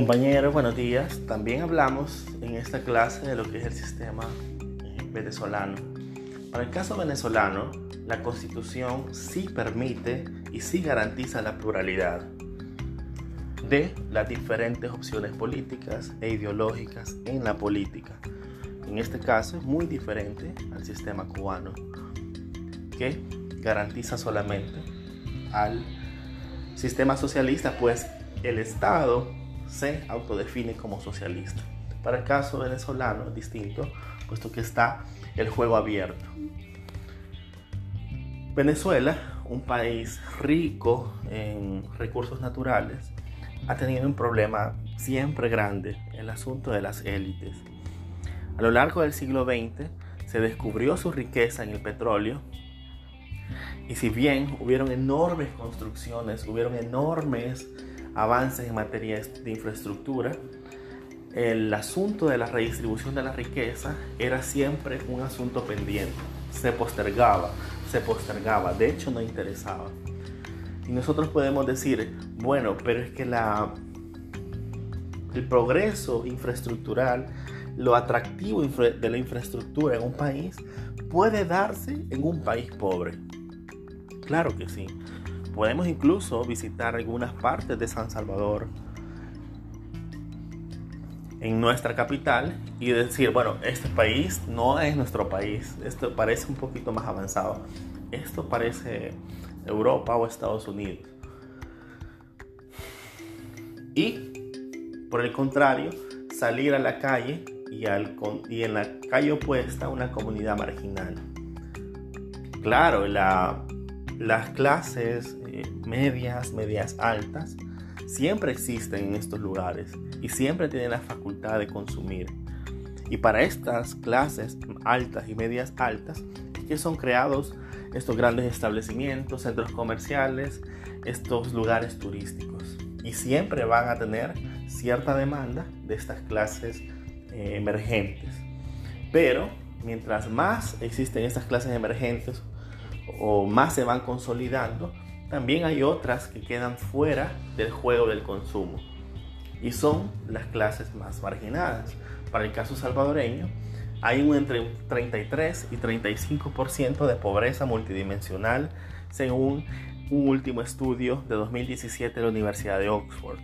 Compañeros, buenos días. También hablamos en esta clase de lo que es el sistema eh, venezolano. Para el caso venezolano, la constitución sí permite y sí garantiza la pluralidad de las diferentes opciones políticas e ideológicas en la política. En este caso es muy diferente al sistema cubano, que garantiza solamente al sistema socialista, pues el Estado se autodefine como socialista. Para el caso venezolano es distinto, puesto que está el juego abierto. Venezuela, un país rico en recursos naturales, ha tenido un problema siempre grande, el asunto de las élites. A lo largo del siglo XX se descubrió su riqueza en el petróleo y si bien hubieron enormes construcciones, hubieron enormes avances en materia de infraestructura, el asunto de la redistribución de la riqueza era siempre un asunto pendiente. Se postergaba, se postergaba, de hecho no interesaba. Y nosotros podemos decir, bueno, pero es que la, el progreso infraestructural, lo atractivo de la infraestructura en un país puede darse en un país pobre. Claro que sí. Podemos incluso visitar algunas partes de San Salvador en nuestra capital y decir, bueno, este país no es nuestro país, esto parece un poquito más avanzado, esto parece Europa o Estados Unidos. Y, por el contrario, salir a la calle y, y en la calle opuesta una comunidad marginal. Claro, la, las clases medias, medias altas, siempre existen en estos lugares y siempre tienen la facultad de consumir. Y para estas clases altas y medias altas que son creados estos grandes establecimientos, centros comerciales, estos lugares turísticos. Y siempre van a tener cierta demanda de estas clases eh, emergentes. Pero mientras más existen estas clases emergentes o más se van consolidando, también hay otras que quedan fuera del juego del consumo y son las clases más marginadas. Para el caso salvadoreño, hay un entre 33 y 35% de pobreza multidimensional según un último estudio de 2017 de la Universidad de Oxford.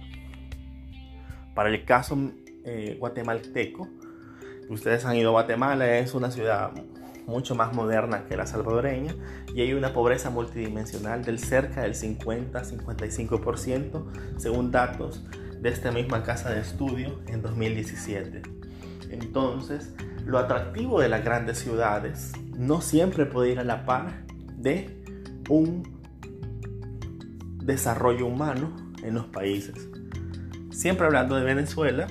Para el caso eh, guatemalteco, ustedes han ido a Guatemala, es una ciudad mucho más moderna que la salvadoreña y hay una pobreza multidimensional del cerca del 50-55% según datos de esta misma casa de estudio en 2017. Entonces, lo atractivo de las grandes ciudades no siempre puede ir a la par de un desarrollo humano en los países. Siempre hablando de Venezuela,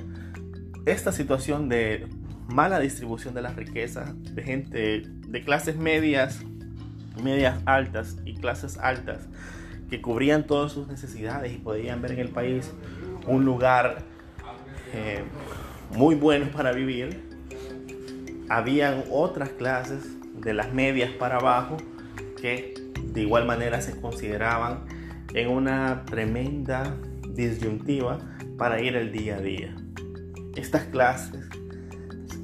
esta situación de mala distribución de la riqueza, de gente de clases medias, medias altas y clases altas que cubrían todas sus necesidades y podían ver en el país un lugar eh, muy bueno para vivir. Habían otras clases de las medias para abajo que de igual manera se consideraban en una tremenda disyuntiva para ir el día a día. Estas clases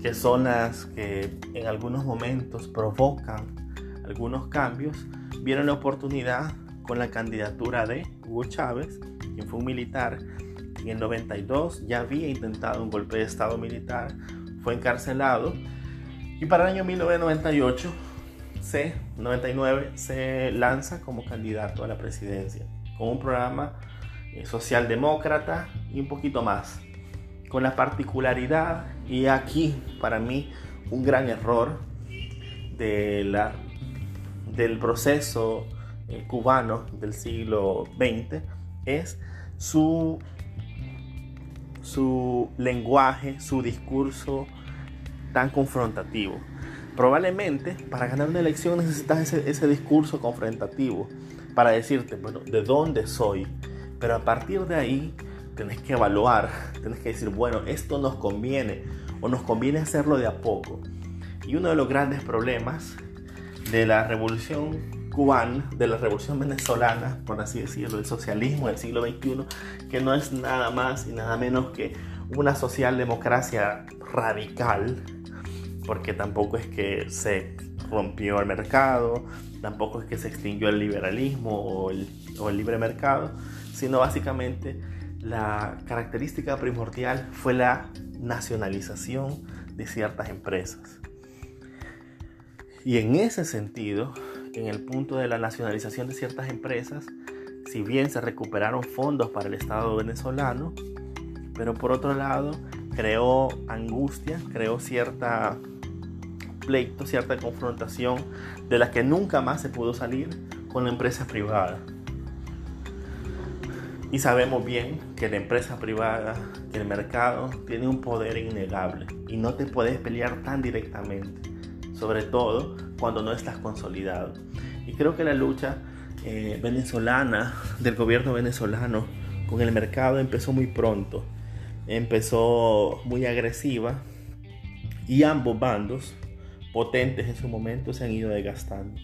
que son las que en algunos momentos provocan algunos cambios, vieron la oportunidad con la candidatura de Hugo Chávez, quien fue un militar en el 92 ya había intentado un golpe de Estado militar, fue encarcelado y para el año 1998 se, 99, se lanza como candidato a la presidencia con un programa eh, socialdemócrata y un poquito más con la particularidad, y aquí para mí un gran error del proceso eh, cubano del siglo XX, es su, su lenguaje, su discurso tan confrontativo. Probablemente para ganar una elección necesitas ese, ese discurso confrontativo para decirte, bueno, ¿de dónde soy? Pero a partir de ahí tenés que evaluar, tenés que decir, bueno, esto nos conviene o nos conviene hacerlo de a poco. Y uno de los grandes problemas de la revolución cubana, de la revolución venezolana, por así decirlo, del socialismo del siglo XXI, que no es nada más y nada menos que una socialdemocracia radical, porque tampoco es que se rompió el mercado, tampoco es que se extinguió el liberalismo o el, o el libre mercado, sino básicamente la característica primordial fue la nacionalización de ciertas empresas. Y en ese sentido, en el punto de la nacionalización de ciertas empresas, si bien se recuperaron fondos para el Estado venezolano, pero por otro lado creó angustia, creó cierta pleito, cierta confrontación de la que nunca más se pudo salir con la empresa privada. Y sabemos bien que la empresa privada, que el mercado, tiene un poder innegable y no te puedes pelear tan directamente, sobre todo cuando no estás consolidado. Y creo que la lucha eh, venezolana, del gobierno venezolano, con el mercado empezó muy pronto, empezó muy agresiva y ambos bandos, potentes en su momento, se han ido desgastando.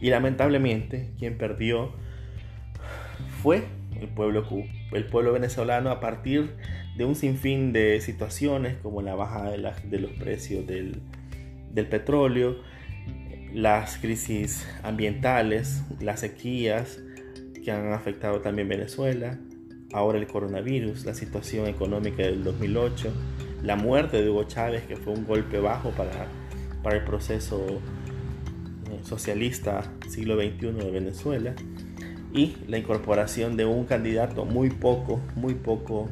Y lamentablemente quien perdió fue el pueblo, el pueblo venezolano a partir de un sinfín de situaciones como la baja de, los precios del, del, petróleo, las crisis ambientales, las sequías que han afectado también Venezuela, ahora el coronavirus, la situación económica del 2008, la muerte de Hugo Chávez que fue un golpe bajo para, para el proceso eh, socialista siglo XXI de Venezuela y la incorporación de un candidato muy poco, muy poco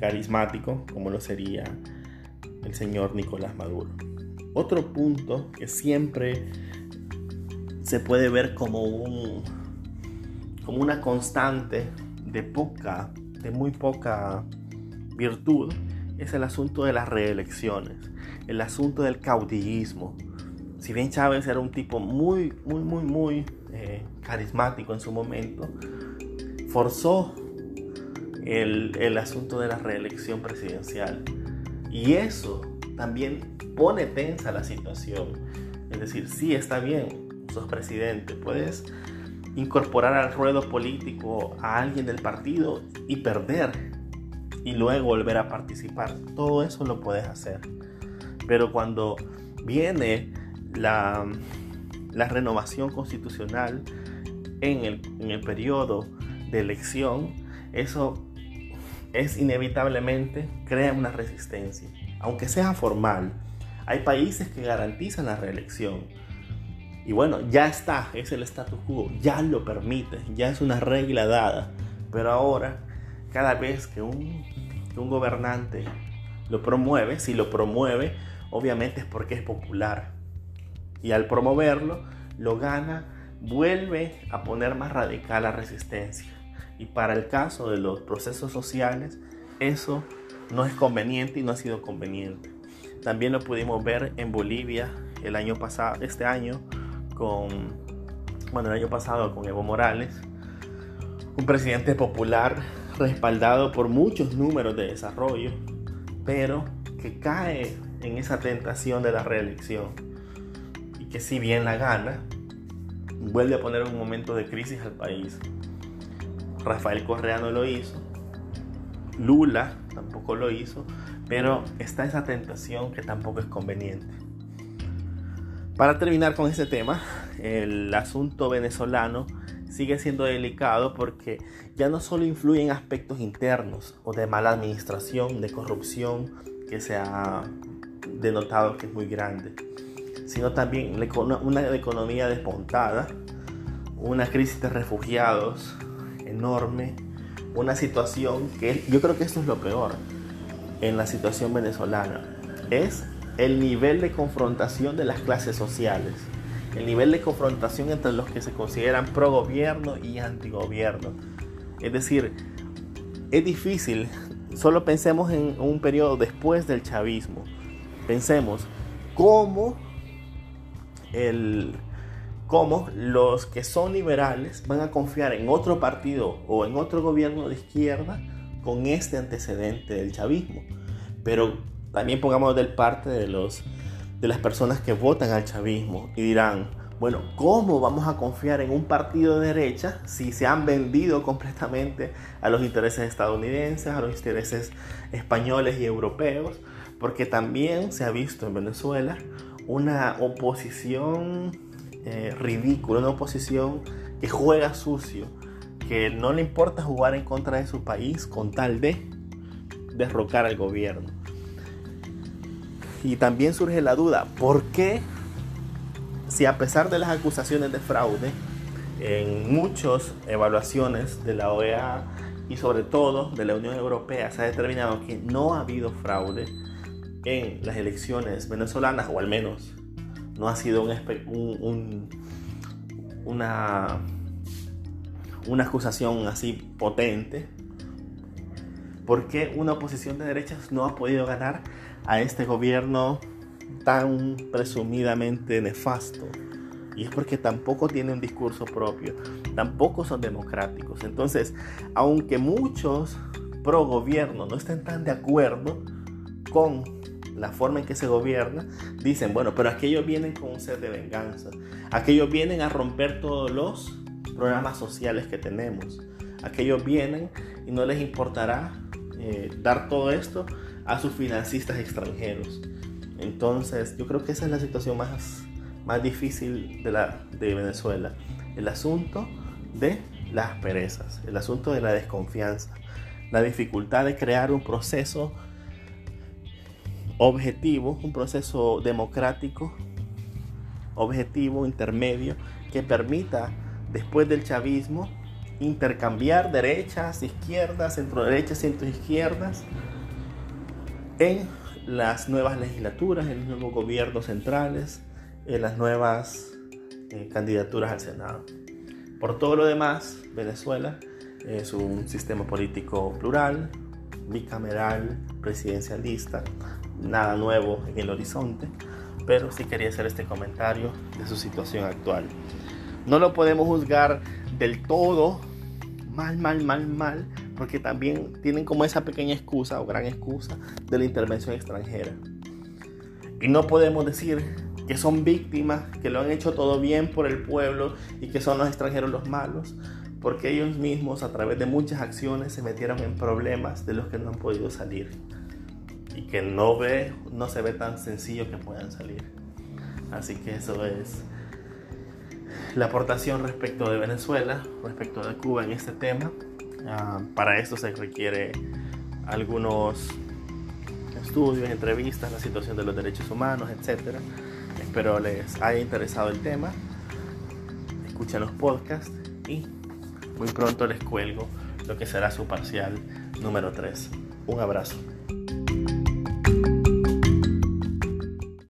carismático, como lo sería el señor Nicolás Maduro. Otro punto que siempre se puede ver como, un, como una constante de poca, de muy poca virtud, es el asunto de las reelecciones, el asunto del caudillismo. Si bien Chávez era un tipo muy, muy, muy, muy eh, carismático en su momento, forzó el, el asunto de la reelección presidencial. Y eso también pone tensa la situación. Es decir, sí está bien, sos presidente, puedes incorporar al ruedo político a alguien del partido y perder y luego volver a participar. Todo eso lo puedes hacer. Pero cuando viene la la renovación constitucional en el, en el periodo de elección, eso es inevitablemente crea una resistencia, aunque sea formal. Hay países que garantizan la reelección. Y bueno, ya está, es el status quo, ya lo permite, ya es una regla dada. Pero ahora, cada vez que un, que un gobernante lo promueve, si lo promueve, obviamente es porque es popular y al promoverlo lo gana, vuelve a poner más radical la resistencia. Y para el caso de los procesos sociales, eso no es conveniente y no ha sido conveniente. También lo pudimos ver en Bolivia el año pasado, este año, con, bueno, el año pasado con Evo Morales, un presidente popular respaldado por muchos números de desarrollo, pero que cae en esa tentación de la reelección que si bien la gana, vuelve a poner un momento de crisis al país. Rafael Correa no lo hizo, Lula tampoco lo hizo, pero está esa tentación que tampoco es conveniente. Para terminar con este tema, el asunto venezolano sigue siendo delicado porque ya no solo influye en aspectos internos o de mala administración, de corrupción que se ha denotado que es muy grande, sino también una economía despontada, una crisis de refugiados enorme, una situación que yo creo que esto es lo peor en la situación venezolana, es el nivel de confrontación de las clases sociales, el nivel de confrontación entre los que se consideran pro gobierno y anti gobierno. Es decir, es difícil, solo pensemos en un periodo después del chavismo, pensemos cómo el cómo los que son liberales van a confiar en otro partido o en otro gobierno de izquierda con este antecedente del chavismo. Pero también pongamos del parte de, los, de las personas que votan al chavismo y dirán, Bueno, ¿cómo vamos a confiar en un partido de derecha si se han vendido completamente a los intereses estadounidenses, a los intereses españoles y europeos? Porque también se ha visto en Venezuela una oposición eh, ridícula, una oposición que juega sucio, que no le importa jugar en contra de su país con tal de derrocar al gobierno. Y también surge la duda, ¿por qué si a pesar de las acusaciones de fraude en muchas evaluaciones de la OEA y sobre todo de la Unión Europea se ha determinado que no ha habido fraude en las elecciones venezolanas, o al menos no ha sido un, una, una acusación así potente, ¿por qué una oposición de derechas no ha podido ganar a este gobierno tan presumidamente nefasto. Y es porque tampoco tiene un discurso propio, tampoco son democráticos. Entonces, aunque muchos pro gobierno no estén tan de acuerdo con la forma en que se gobierna, dicen, bueno, pero aquellos vienen con un set de venganza, aquellos vienen a romper todos los programas sociales que tenemos, aquellos vienen y no les importará eh, dar todo esto a sus financistas extranjeros. Entonces, yo creo que esa es la situación más, más difícil de, la, de Venezuela. El asunto de las perezas, el asunto de la desconfianza, la dificultad de crear un proceso objetivo, un proceso democrático, objetivo, intermedio, que permita, después del chavismo, intercambiar derechas, izquierdas, centro derechas, centro izquierdas, en las nuevas legislaturas, en los nuevos gobiernos centrales, en las nuevas eh, candidaturas al Senado. Por todo lo demás, Venezuela es un sistema político plural, bicameral, presidencialista, nada nuevo en el horizonte, pero sí quería hacer este comentario de su situación actual. No lo podemos juzgar del todo mal, mal, mal, mal, porque también tienen como esa pequeña excusa o gran excusa de la intervención extranjera. Y no podemos decir que son víctimas, que lo han hecho todo bien por el pueblo y que son los extranjeros los malos, porque ellos mismos a través de muchas acciones se metieron en problemas de los que no han podido salir y que no ve no se ve tan sencillo que puedan salir. Así que eso es la aportación respecto de Venezuela, respecto de Cuba en este tema. Ah, para esto se requiere algunos estudios, entrevistas, la situación de los derechos humanos, etc. Espero les haya interesado el tema. Escuchen los podcasts y muy pronto les cuelgo lo que será su parcial número 3. Un abrazo.